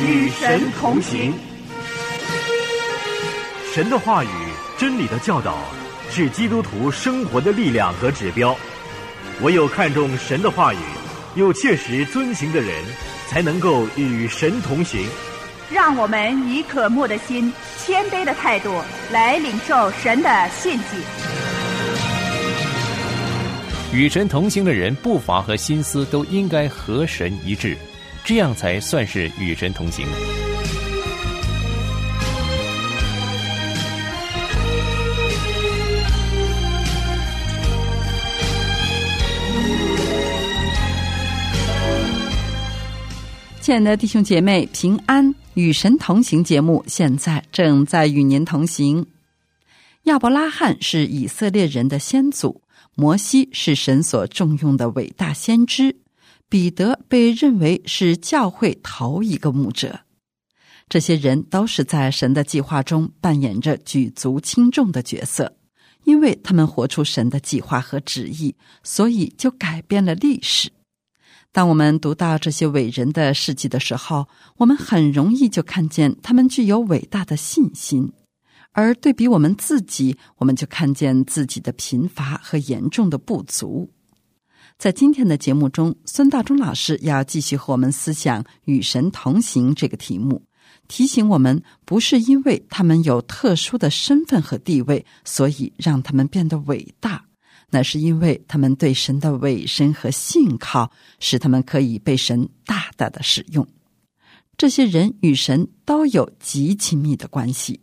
与神同行。神的话语、真理的教导，是基督徒生活的力量和指标。唯有看重神的话语，又切实遵行的人，才能够与神同行。让我们以渴慕的心、谦卑的态度来领受神的信息。与神同行的人，步伐和心思都应该和神一致，这样才算是与神同行。亲爱的弟兄姐妹，平安！与神同行节目现在正在与您同行。亚伯拉罕是以色列人的先祖，摩西是神所重用的伟大先知，彼得被认为是教会头一个牧者。这些人都是在神的计划中扮演着举足轻重的角色，因为他们活出神的计划和旨意，所以就改变了历史。当我们读到这些伟人的事迹的时候，我们很容易就看见他们具有伟大的信心；而对比我们自己，我们就看见自己的贫乏和严重的不足。在今天的节目中，孙大中老师要继续和我们思想“与神同行”这个题目，提醒我们：不是因为他们有特殊的身份和地位，所以让他们变得伟大。那是因为他们对神的委身和信靠，使他们可以被神大大的使用。这些人与神都有极亲密的关系，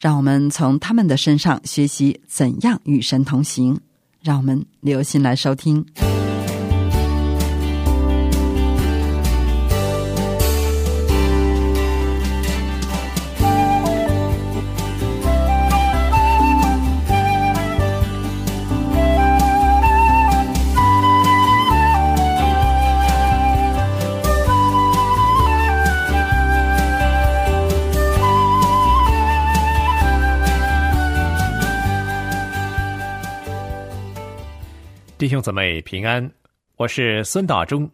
让我们从他们的身上学习怎样与神同行。让我们留心来收听。弟兄姊妹平安，我是孙大中。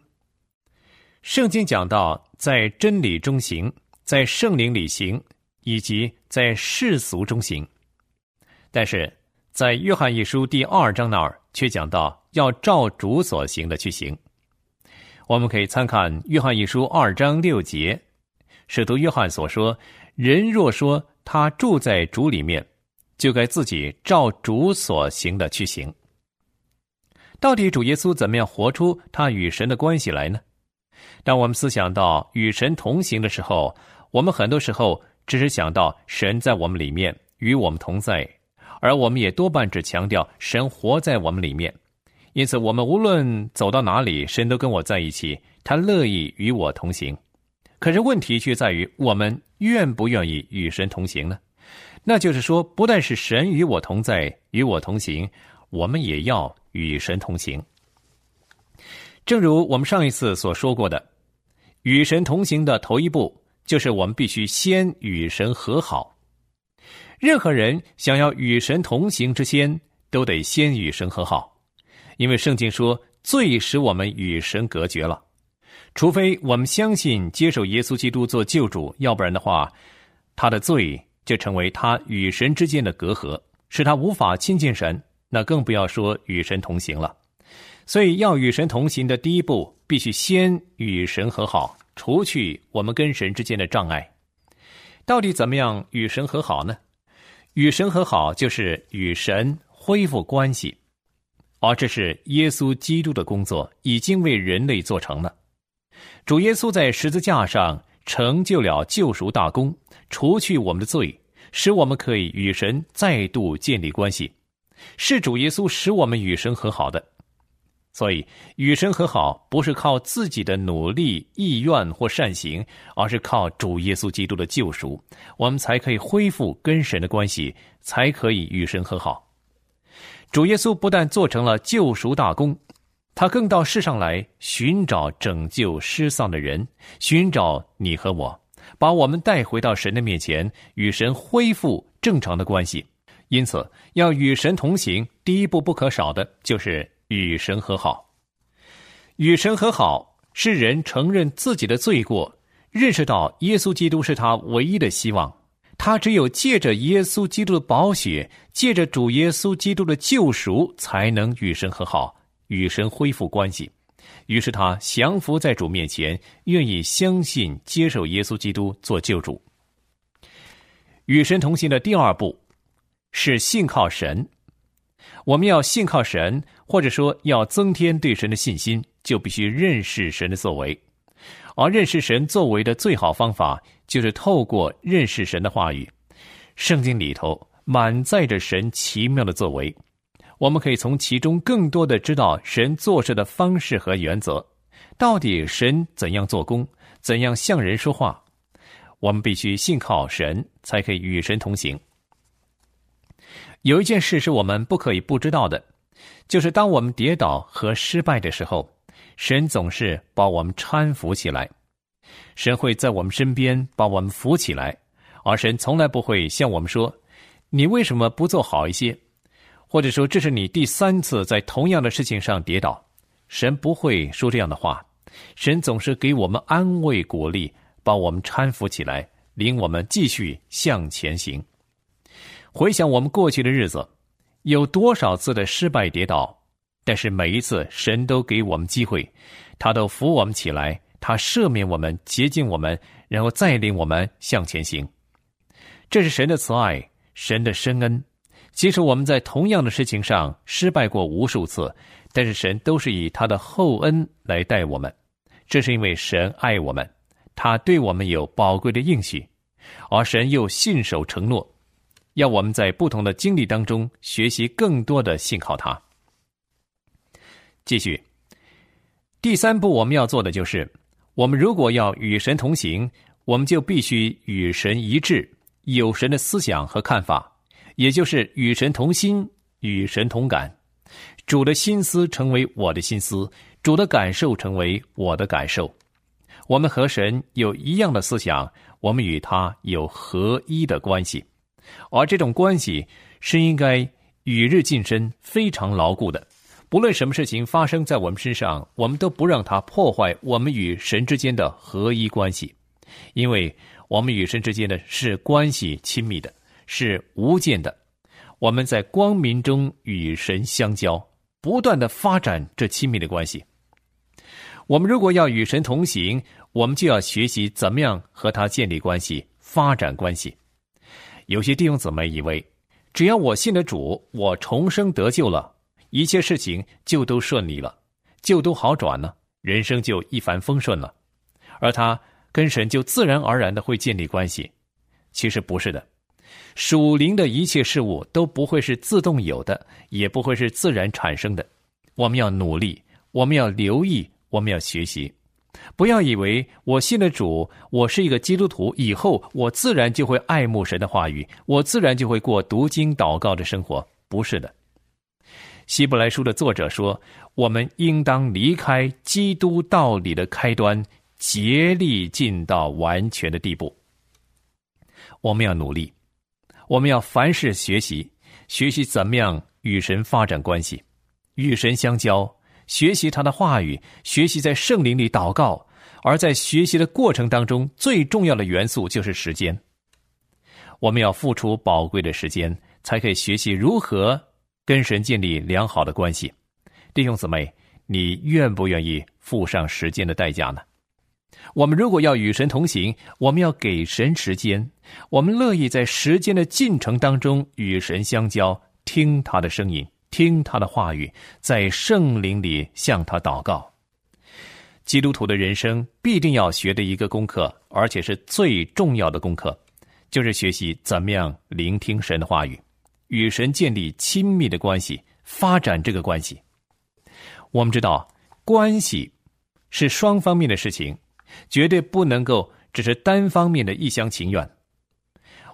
圣经讲到，在真理中行，在圣灵里行，以及在世俗中行。但是在约翰一书第二章那儿，却讲到要照主所行的去行。我们可以参看约翰一书二章六节，使徒约翰所说：“人若说他住在主里面，就该自己照主所行的去行。”到底主耶稣怎么样活出他与神的关系来呢？当我们思想到与神同行的时候，我们很多时候只是想到神在我们里面与我们同在，而我们也多半只强调神活在我们里面。因此，我们无论走到哪里，神都跟我在一起，他乐意与我同行。可是问题却在于，我们愿不愿意与神同行呢？那就是说，不但是神与我同在、与我同行，我们也要。与神同行，正如我们上一次所说过的，与神同行的头一步就是我们必须先与神和好。任何人想要与神同行之先，都得先与神和好，因为圣经说罪使我们与神隔绝了。除非我们相信接受耶稣基督做救主，要不然的话，他的罪就成为他与神之间的隔阂，使他无法亲近神。那更不要说与神同行了，所以要与神同行的第一步，必须先与神和好，除去我们跟神之间的障碍。到底怎么样与神和好呢？与神和好就是与神恢复关系，而这是耶稣基督的工作，已经为人类做成了。主耶稣在十字架上成就了救赎大功，除去我们的罪，使我们可以与神再度建立关系。是主耶稣使我们与神和好的，所以与神和好不是靠自己的努力、意愿或善行，而是靠主耶稣基督的救赎，我们才可以恢复跟神的关系，才可以与神和好。主耶稣不但做成了救赎大功，他更到世上来寻找拯救失丧的人，寻找你和我，把我们带回到神的面前，与神恢复正常的关系。因此，要与神同行，第一步不可少的就是与神和好。与神和好是人承认自己的罪过，认识到耶稣基督是他唯一的希望。他只有借着耶稣基督的宝血，借着主耶稣基督的救赎，才能与神和好，与神恢复关系。于是他降服在主面前，愿意相信接受耶稣基督做救主。与神同行的第二步是信靠神。我们要信靠神，或者说要增添对神的信心，就必须认识神的作为。而认识神作为的最好方法，就是透过认识神的话语。圣经里头满载着神奇妙的作为，我们可以从其中更多的知道神做事的方式和原则。到底神怎样做工，怎样向人说话？我们必须信靠神，才可以与神同行。有一件事是我们不可以不知道的，就是当我们跌倒和失败的时候。神总是把我们搀扶起来，神会在我们身边把我们扶起来，而神从来不会向我们说：“你为什么不做好一些？”或者说：“这是你第三次在同样的事情上跌倒。”神不会说这样的话，神总是给我们安慰鼓励，把我们搀扶起来，领我们继续向前行。回想我们过去的日子，有多少次的失败跌倒？但是每一次，神都给我们机会，他都扶我们起来，他赦免我们，洁净我们，然后再领我们向前行。这是神的慈爱，神的深恩。即使我们在同样的事情上失败过无数次，但是神都是以他的厚恩来待我们。这是因为神爱我们，他对我们有宝贵的应许，而神又信守承诺，要我们在不同的经历当中学习更多的信靠他。继续，第三步我们要做的就是，我们如果要与神同行，我们就必须与神一致，有神的思想和看法，也就是与神同心，与神同感。主的心思成为我的心思，主的感受成为我的感受。我们和神有一样的思想，我们与他有合一的关系，而这种关系是应该与日俱深、非常牢固的。不论什么事情发生在我们身上，我们都不让它破坏我们与神之间的合一关系，因为我们与神之间的是关系亲密的，是无间的。我们在光明中与神相交，不断的发展这亲密的关系。我们如果要与神同行，我们就要学习怎么样和他建立关系、发展关系。有些弟兄姊妹以为，只要我信了主，我重生得救了。一切事情就都顺利了，就都好转了，人生就一帆风顺了，而他跟神就自然而然的会建立关系。其实不是的，属灵的一切事物都不会是自动有的，也不会是自然产生的。我们要努力，我们要留意，我们要学习。不要以为我信了主，我是一个基督徒，以后我自然就会爱慕神的话语，我自然就会过读经祷告的生活。不是的。希伯来书的作者说：“我们应当离开基督道理的开端，竭力进到完全的地步。我们要努力，我们要凡事学习，学习怎么样与神发展关系，与神相交，学习他的话语，学习在圣灵里祷告。而在学习的过程当中，最重要的元素就是时间。我们要付出宝贵的时间，才可以学习如何。”跟神建立良好的关系，弟兄姊妹，你愿不愿意付上时间的代价呢？我们如果要与神同行，我们要给神时间，我们乐意在时间的进程当中与神相交，听他的声音，听他的话语，在圣灵里向他祷告。基督徒的人生必定要学的一个功课，而且是最重要的功课，就是学习怎么样聆听神的话语。与神建立亲密的关系，发展这个关系。我们知道，关系是双方面的事情，绝对不能够只是单方面的一厢情愿。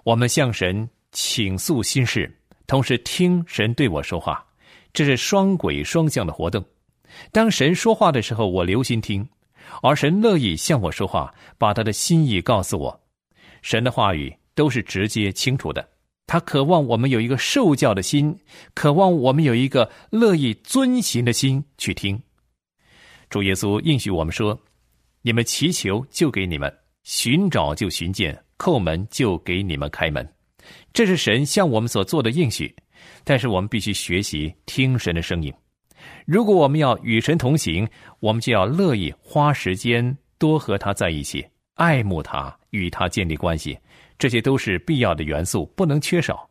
我们向神倾诉心事，同时听神对我说话，这是双轨双向的活动。当神说话的时候，我留心听；而神乐意向我说话，把他的心意告诉我。神的话语都是直接清楚的。他渴望我们有一个受教的心，渴望我们有一个乐意遵行的心去听。主耶稣应许我们说：“你们祈求，就给你们；寻找就寻见，叩门就给你们开门。这是神向我们所做的应许，但是我们必须学习听神的声音。如果我们要与神同行，我们就要乐意花时间多和他在一起，爱慕他，与他建立关系。这些都是必要的元素，不能缺少。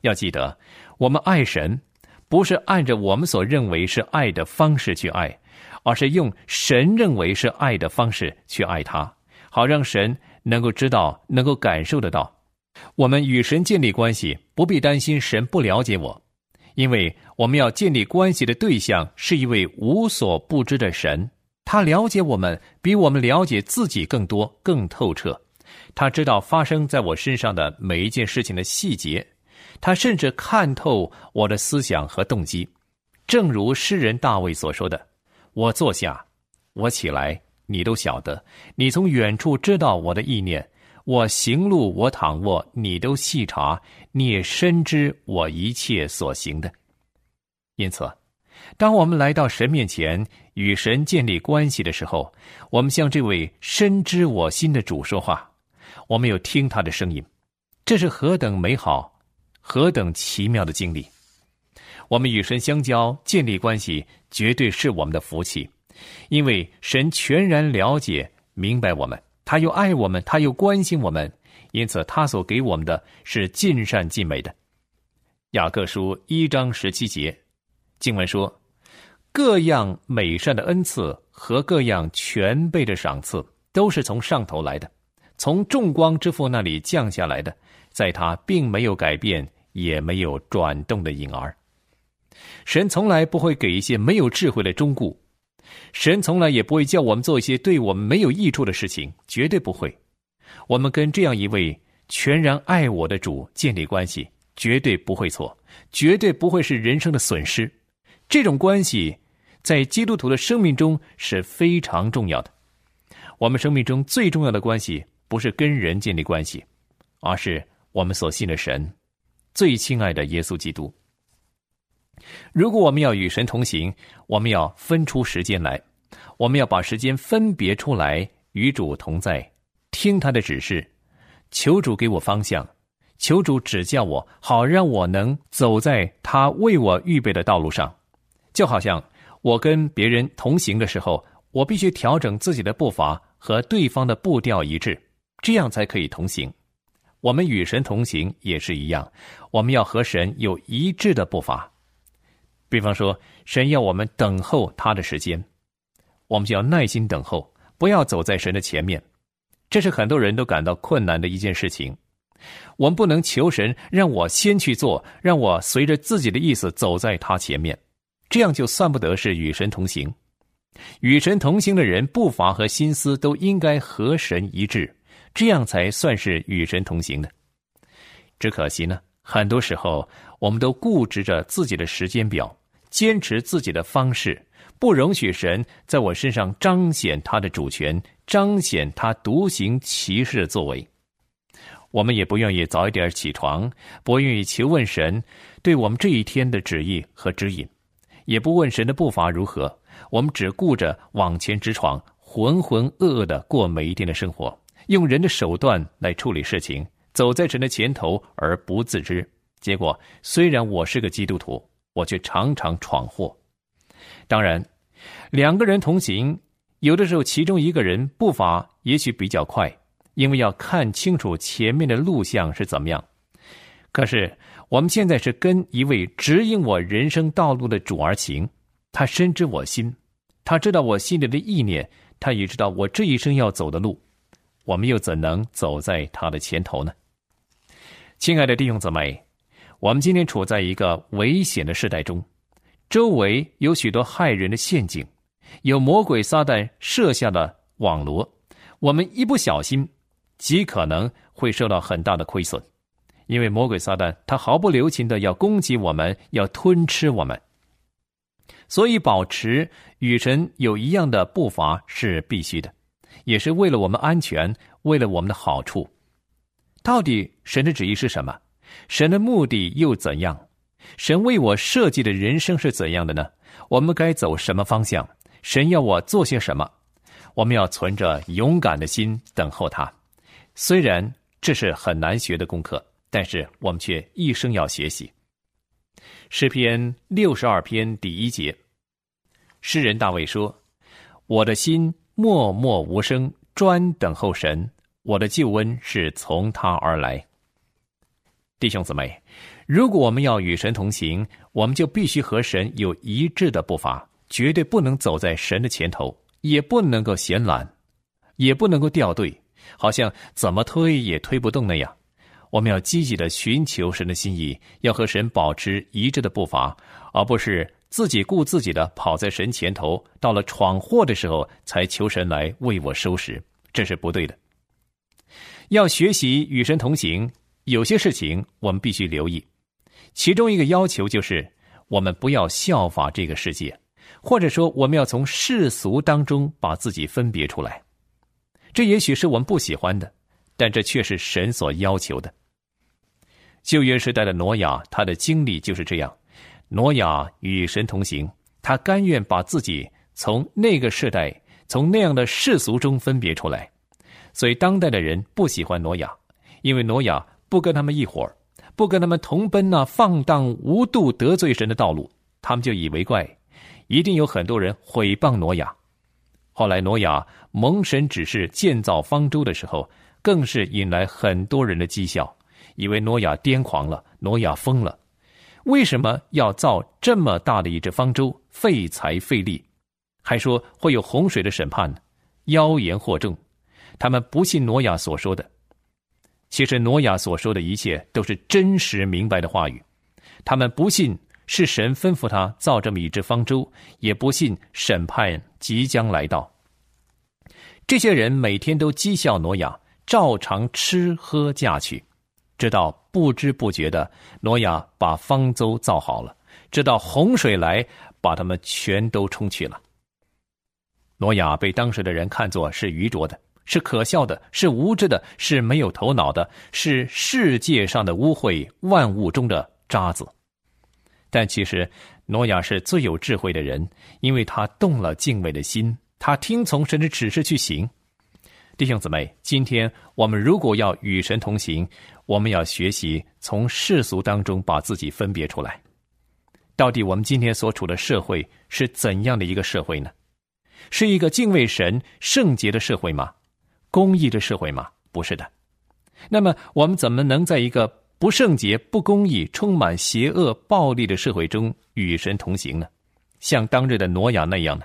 要记得，我们爱神，不是按照我们所认为是爱的方式去爱，而是用神认为是爱的方式去爱他，好让神能够知道，能够感受得到。我们与神建立关系，不必担心神不了解我，因为我们要建立关系的对象是一位无所不知的神，他了解我们，比我们了解自己更多、更透彻。他知道发生在我身上的每一件事情的细节，他甚至看透我的思想和动机。正如诗人大卫所说的：“我坐下，我起来，你都晓得；你从远处知道我的意念。我行路，我躺卧，你都细察，你也深知我一切所行的。”因此，当我们来到神面前与神建立关系的时候，我们向这位深知我心的主说话。我们有听他的声音，这是何等美好、何等奇妙的经历！我们与神相交、建立关系，绝对是我们的福气，因为神全然了解、明白我们，他又爱我们，他又关心我们，因此他所给我们的是尽善尽美的。雅各书一章十七节经文说：“各样美善的恩赐和各样全备的赏赐，都是从上头来的。”从众光之父那里降下来的，在他并没有改变，也没有转动的影儿。神从来不会给一些没有智慧的忠固，神从来也不会叫我们做一些对我们没有益处的事情，绝对不会。我们跟这样一位全然爱我的主建立关系，绝对不会错，绝对不会是人生的损失。这种关系在基督徒的生命中是非常重要的。我们生命中最重要的关系。不是跟人建立关系，而是我们所信的神，最亲爱的耶稣基督。如果我们要与神同行，我们要分出时间来，我们要把时间分别出来与主同在，听他的指示，求主给我方向，求主指教我，好让我能走在他为我预备的道路上。就好像我跟别人同行的时候，我必须调整自己的步伐和对方的步调一致。这样才可以同行。我们与神同行也是一样，我们要和神有一致的步伐。比方说，神要我们等候他的时间，我们就要耐心等候，不要走在神的前面。这是很多人都感到困难的一件事情。我们不能求神让我先去做，让我随着自己的意思走在他前面，这样就算不得是与神同行。与神同行的人，步伐和心思都应该和神一致。这样才算是与神同行的。只可惜呢，很多时候我们都固执着自己的时间表，坚持自己的方式，不容许神在我身上彰显他的主权，彰显他独行其事的作为。我们也不愿意早一点起床，不愿意求问神对我们这一天的旨意和指引，也不问神的步伐如何。我们只顾着往前直闯，浑浑噩噩的过每一天的生活。用人的手段来处理事情，走在神的前头而不自知，结果虽然我是个基督徒，我却常常闯祸。当然，两个人同行，有的时候其中一个人步伐也许比较快，因为要看清楚前面的路向是怎么样。可是我们现在是跟一位指引我人生道路的主而行，他深知我心，他知道我心里的意念，他也知道我这一生要走的路。我们又怎能走在他的前头呢？亲爱的弟兄姊妹，我们今天处在一个危险的时代中，周围有许多害人的陷阱，有魔鬼撒旦设下的网罗，我们一不小心，极可能会受到很大的亏损，因为魔鬼撒旦他毫不留情的要攻击我们，要吞吃我们，所以保持与神有一样的步伐是必须的。也是为了我们安全，为了我们的好处。到底神的旨意是什么？神的目的又怎样？神为我设计的人生是怎样的呢？我们该走什么方向？神要我做些什么？我们要存着勇敢的心等候他。虽然这是很难学的功课，但是我们却一生要学习。诗篇六十二篇第一节，诗人大卫说：“我的心默默无声，专等候神。我的救恩是从他而来。”弟兄姊妹，如果我们要与神同行，我们就必须和神有一致的步伐，绝对不能走在神的前头，也不能够闲懒，也不能够掉队，好像怎么推也推不动那样。我们要积极的寻求神的心意，要和神保持一致的步伐，而不是自己顾自己的跑在神前头，到了闯祸的时候才求神来为我收拾，这是不对的。要学习与神同行，有些事情我们必须留意，其中一个要求就是我们不要效法这个世界，或者说我们要从世俗当中把自己分别出来。这也许是我们不喜欢的，但这却是神所要求的。旧约时代的挪亚，他的经历就是这样：挪亚与神同行，他甘愿把自己从那个时代、从那样的世俗中分别出来。所以，当代的人不喜欢挪亚，因为挪亚不跟他们一伙儿，不跟他们同奔那放荡无度、得罪神的道路，他们就以为怪。一定有很多人毁谤挪亚。后来，挪亚蒙神指示建造方舟的时候，更是引来很多人的讥笑。以为挪亚癫狂了，挪亚疯了，为什么要造这么大的一只方舟？费财费力，还说会有洪水的审判呢？妖言惑众，他们不信挪亚所说的。其实挪亚所说的一切都是真实明白的话语，他们不信是神吩咐他造这么一只方舟，也不信审判即将来到。这些人每天都讥笑挪亚，照常吃喝嫁娶。直到不知不觉的，挪亚把方舟造好了，直到洪水来，把他们全都冲去了。挪亚被当时的人看作是愚拙的，是可笑的，是无知的，是没有头脑的，是世界上的污秽，万物中的渣子。但其实，挪亚是最有智慧的人，因为他动了敬畏的心，他听从神的指示去行。弟兄姊妹，今天我们如果要与神同行，我们要学习从世俗当中把自己分别出来。到底我们今天所处的社会是怎样的一个社会呢？是一个敬畏神、圣洁的社会吗？公义的社会吗？不是的。那么我们怎么能在一个不圣洁、不公义、充满邪恶、暴力的社会中与神同行呢？像当日的挪亚那样呢？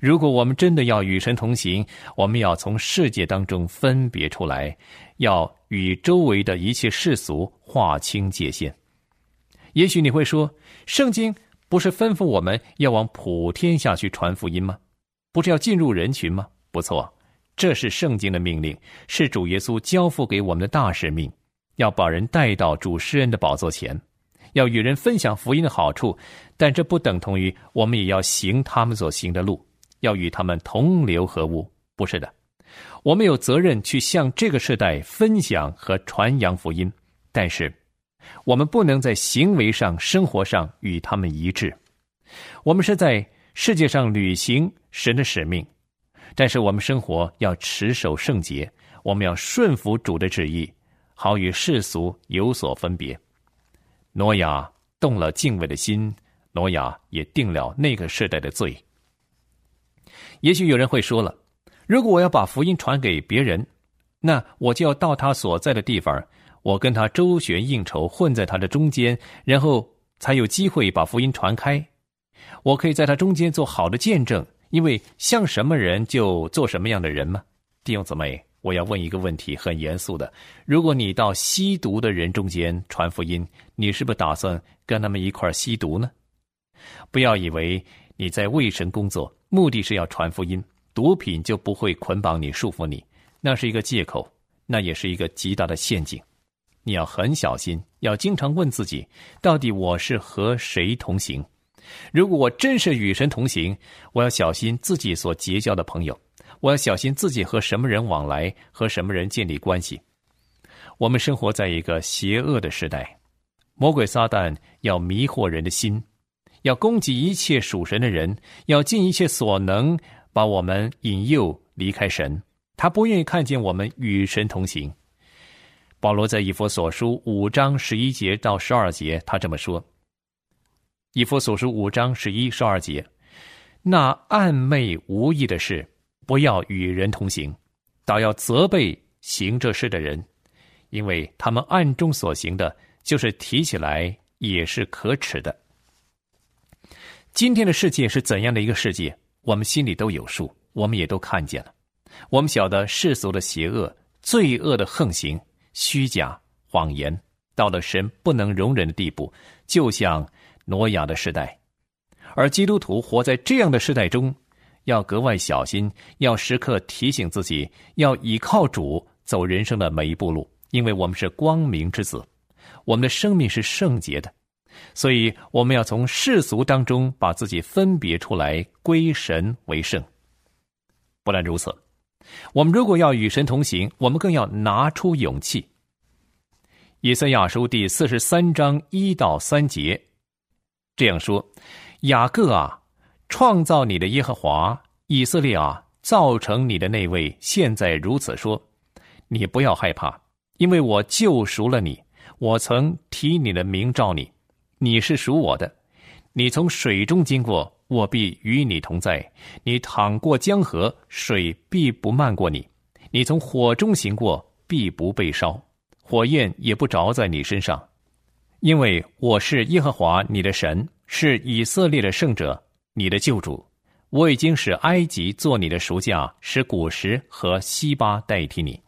如果我们真的要与神同行，我们要从世界当中分别出来，要与周围的一切世俗划清界限。也许你会说，圣经不是吩咐我们要往普天下去传福音吗？不是要进入人群吗？不错，这是圣经的命令，是主耶稣交付给我们的大使命，要把人带到主施恩的宝座前。要与人分享福音的好处，但这不等同于我们也要行他们所行的路，要与他们同流合污。不是的，我们有责任去向这个时代分享和传扬福音，但是我们不能在行为上、生活上与他们一致。我们是在世界上履行神的使命，但是我们生活要持守圣洁，我们要顺服主的旨意，好与世俗有所分别。挪亚动了敬畏的心，挪亚也定了那个时代的罪。也许有人会说了：“如果我要把福音传给别人，那我就要到他所在的地方，我跟他周旋应酬，混在他的中间，然后才有机会把福音传开。我可以在他中间做好的见证，因为像什么人就做什么样的人吗？”弟兄姊妹。我要问一个问题，很严肃的：如果你到吸毒的人中间传福音，你是不是打算跟他们一块吸毒呢？不要以为你在为神工作，目的是要传福音，毒品就不会捆绑你、束缚你，那是一个借口，那也是一个极大的陷阱。你要很小心，要经常问自己：到底我是和谁同行？如果我真是与神同行，我要小心自己所结交的朋友。我要小心自己和什么人往来，和什么人建立关系。我们生活在一个邪恶的时代，魔鬼撒旦要迷惑人的心，要攻击一切属神的人，要尽一切所能把我们引诱离开神，他不愿意看见我们与神同行。保罗在以弗所书五章十一节到十二节，他这么说：以弗所书五章十一、十二节，那暧昧无益的事，不要与人同行，倒要责备行这事的人，因为他们暗中所行的，就是提起来也是可耻的。今天的世界是怎样的一个世界？我们心里都有数，我们也都看见了。我们晓得世俗的邪恶、罪恶的横行、虚假、谎言，到了神不能容忍的地步，就像挪亚的时代。而基督徒活在这样的时代中，要格外小心，要时刻提醒自己，要倚靠主走人生的每一步路，因为我们是光明之子，我们的生命是圣洁的。所以，我们要从世俗当中把自己分别出来，归神为圣。不但如此，我们如果要与神同行，我们更要拿出勇气。以赛亚书第四十三章一到三节这样说：“雅各啊，创造你的耶和华；以色列啊，造成你的那位，现在如此说：你不要害怕，因为我救赎了你，我曾提你的名召你。”你是属我的，你从水中经过，我必与你同在；你淌过江河，水必不漫过你；你从火中行过，必不被烧，火焰也不着在你身上，因为我是耶和华你的神，是以色列的圣者，你的救主。我已经使埃及做你的赎价，使古时和西巴代替你。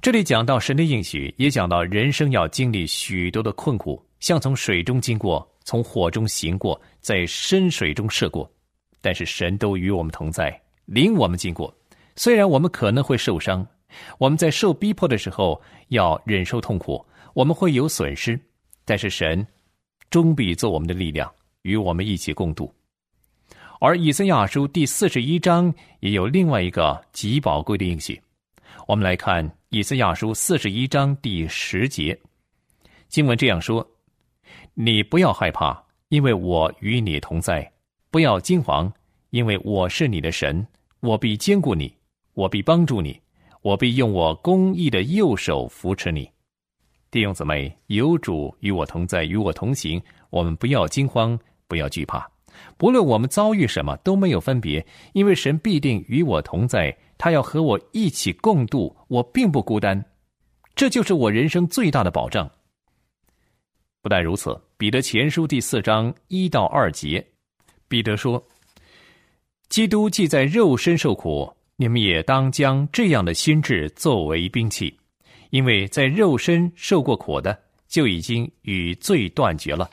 这里讲到神的应许，也讲到人生要经历许多的困苦。像从水中经过，从火中行过，在深水中涉过，但是神都与我们同在，领我们经过。虽然我们可能会受伤，我们在受逼迫的时候要忍受痛苦，我们会有损失，但是神终必做我们的力量，与我们一起共度。而以赛亚书第四十一章也有另外一个极宝贵的应许，我们来看以赛亚书四十一章第十节，经文这样说。你不要害怕，因为我与你同在；不要惊惶，因为我是你的神，我必坚固你，我必帮助你，我必用我公义的右手扶持你。弟兄姊妹，有主与我同在，与我同行，我们不要惊慌，不要惧怕。不论我们遭遇什么，都没有分别，因为神必定与我同在，他要和我一起共度，我并不孤单。这就是我人生最大的保障。不但如此，彼得前书第四章一到二节，彼得说：“基督既在肉身受苦，你们也当将这样的心智作为兵器，因为在肉身受过苦的，就已经与罪断绝了。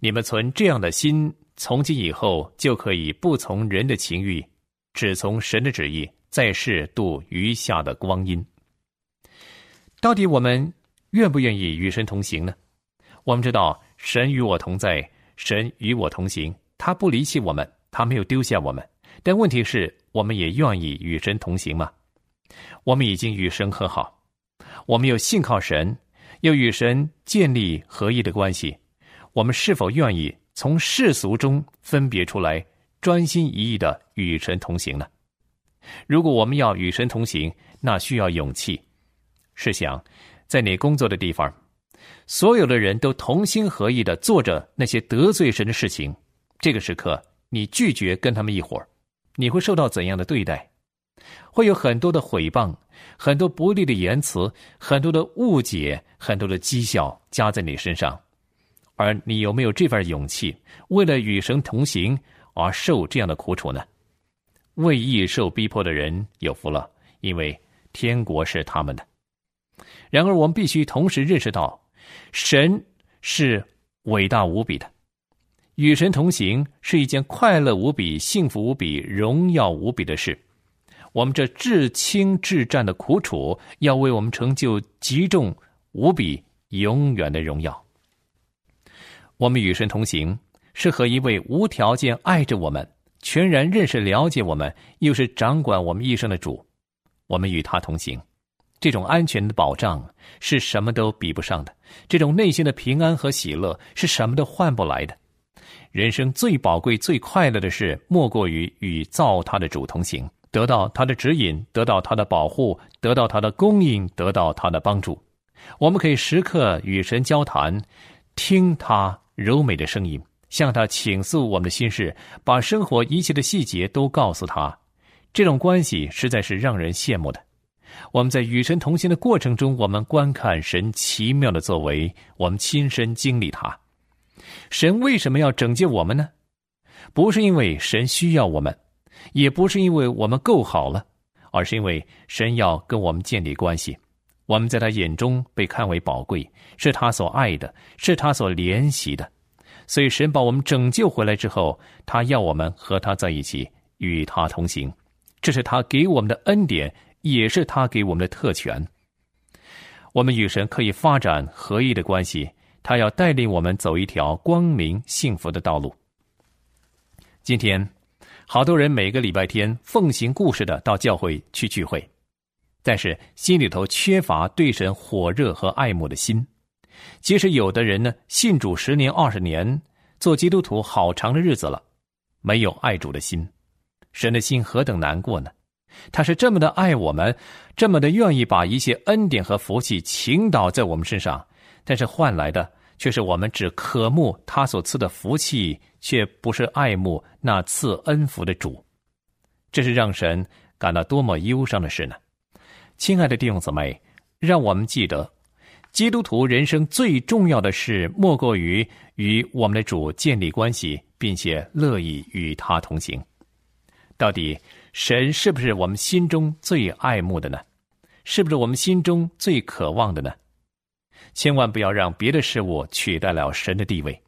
你们存这样的心，从今以后就可以不从人的情欲，只从神的旨意，在世度余下的光阴。到底我们愿不愿意与神同行呢？”我们知道神与我同在，神与我同行，他不离弃我们，他没有丢下我们。但问题是，我们也愿意与神同行吗？我们已经与神和好，我们又信靠神，又与神建立合一的关系。我们是否愿意从世俗中分别出来，专心一意的与神同行呢？如果我们要与神同行，那需要勇气。试想，在你工作的地方。所有的人都同心合意的做着那些得罪神的事情，这个时刻你拒绝跟他们一伙儿，你会受到怎样的对待？会有很多的毁谤，很多不利的言辞，很多的误解，很多的讥笑加在你身上。而你有没有这份勇气，为了与神同行而受这样的苦楚呢？为义受逼迫的人有福了，因为天国是他们的。然而，我们必须同时认识到。神是伟大无比的，与神同行是一件快乐无比、幸福无比、荣耀无比的事。我们这至轻至战的苦楚，要为我们成就极重无比、永远的荣耀。我们与神同行，是和一位无条件爱着我们、全然认识了解我们，又是掌管我们一生的主。我们与他同行。这种安全的保障是什么都比不上的，这种内心的平安和喜乐是什么都换不来的。人生最宝贵、最快乐的事，莫过于与造他的主同行，得到他的指引，得到他的保护，得到他的供应，得到他的帮助。我们可以时刻与神交谈，听他柔美的声音，向他倾诉我们的心事，把生活一切的细节都告诉他。这种关系实在是让人羡慕的。我们在与神同行的过程中，我们观看神奇妙的作为，我们亲身经历他。神为什么要拯救我们呢？不是因为神需要我们，也不是因为我们够好了，而是因为神要跟我们建立关系。我们在他眼中被看为宝贵，是他所爱的，是他所怜惜的。所以神把我们拯救回来之后，他要我们和他在一起，与他同行。这是他给我们的恩典。也是他给我们的特权。我们与神可以发展合一的关系，他要带领我们走一条光明幸福的道路。今天，好多人每个礼拜天奉行故事的到教会去聚会，但是心里头缺乏对神火热和爱慕的心。即使有的人呢信主十年二十年，做基督徒好长的日子了，没有爱主的心，神的心何等难过呢？他是这么的爱我们，这么的愿意把一些恩典和福气倾倒在我们身上，但是换来的却是我们只渴慕他所赐的福气，却不是爱慕那赐恩福的主。这是让神感到多么忧伤的事呢？亲爱的弟兄姊妹，让我们记得，基督徒人生最重要的事，莫过于与我们的主建立关系，并且乐意与他同行。到底？神是不是我们心中最爱慕的呢？是不是我们心中最渴望的呢？千万不要让别的事物取代了神的地位。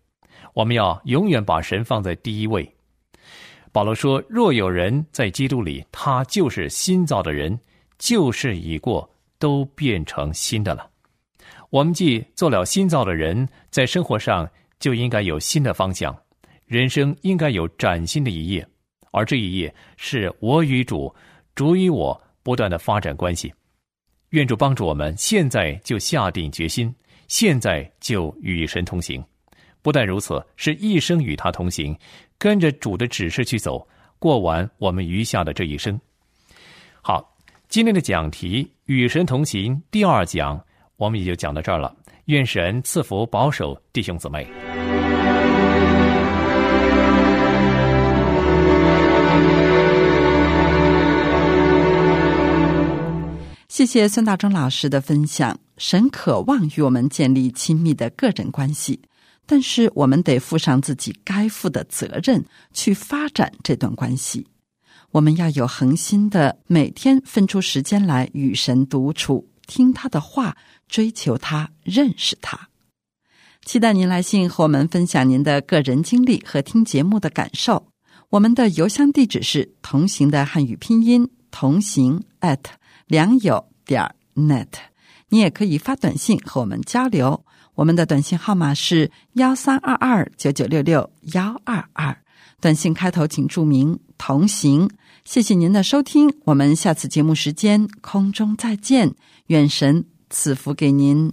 我们要永远把神放在第一位。保罗说：“若有人在基督里，他就是新造的人，旧事已过，都变成新的了。”我们既做了新造的人，在生活上就应该有新的方向，人生应该有崭新的一页。而这一页是我与主、主与我不断的发展关系。愿主帮助我们，现在就下定决心，现在就与神同行。不但如此，是一生与他同行，跟着主的指示去走，过完我们余下的这一生。好，今天的讲题“与神同行”第二讲，我们也就讲到这儿了。愿神赐福保守弟兄姊妹。谢谢孙大中老师的分享。神渴望与我们建立亲密的个人关系，但是我们得负上自己该负的责任，去发展这段关系。我们要有恒心的每天分出时间来与神独处，听他的话，追求他，认识他。期待您来信和我们分享您的个人经历和听节目的感受。我们的邮箱地址是同行的汉语拼音同行 at。良友点 net，你也可以发短信和我们交流。我们的短信号码是幺三二二九九六六幺二二，短信开头请注明“同行”。谢谢您的收听，我们下次节目时间空中再见，愿神赐福给您。